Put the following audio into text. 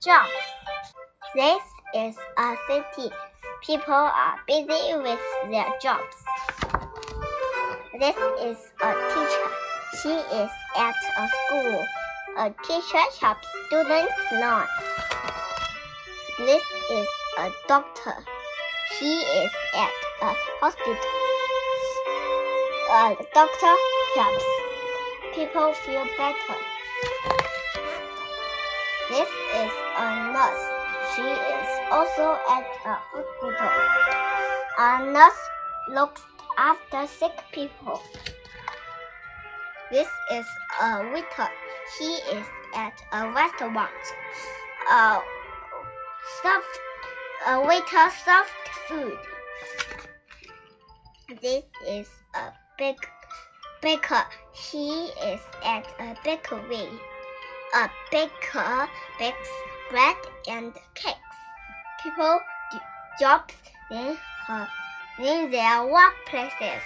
jobs. This is a city. People are busy with their jobs. This is a teacher. She is at a school. A teacher helps students learn. This is a doctor. He is at a hospital. A doctor helps people feel better. This is a nurse. She is also at a hospital. A nurse looks after sick people. This is a waiter. He is at a restaurant. A served, a waiter served food. This is a big baker. He is at a bakery. A baker bakes bread and cakes. People do jobs in, her, in their workplaces.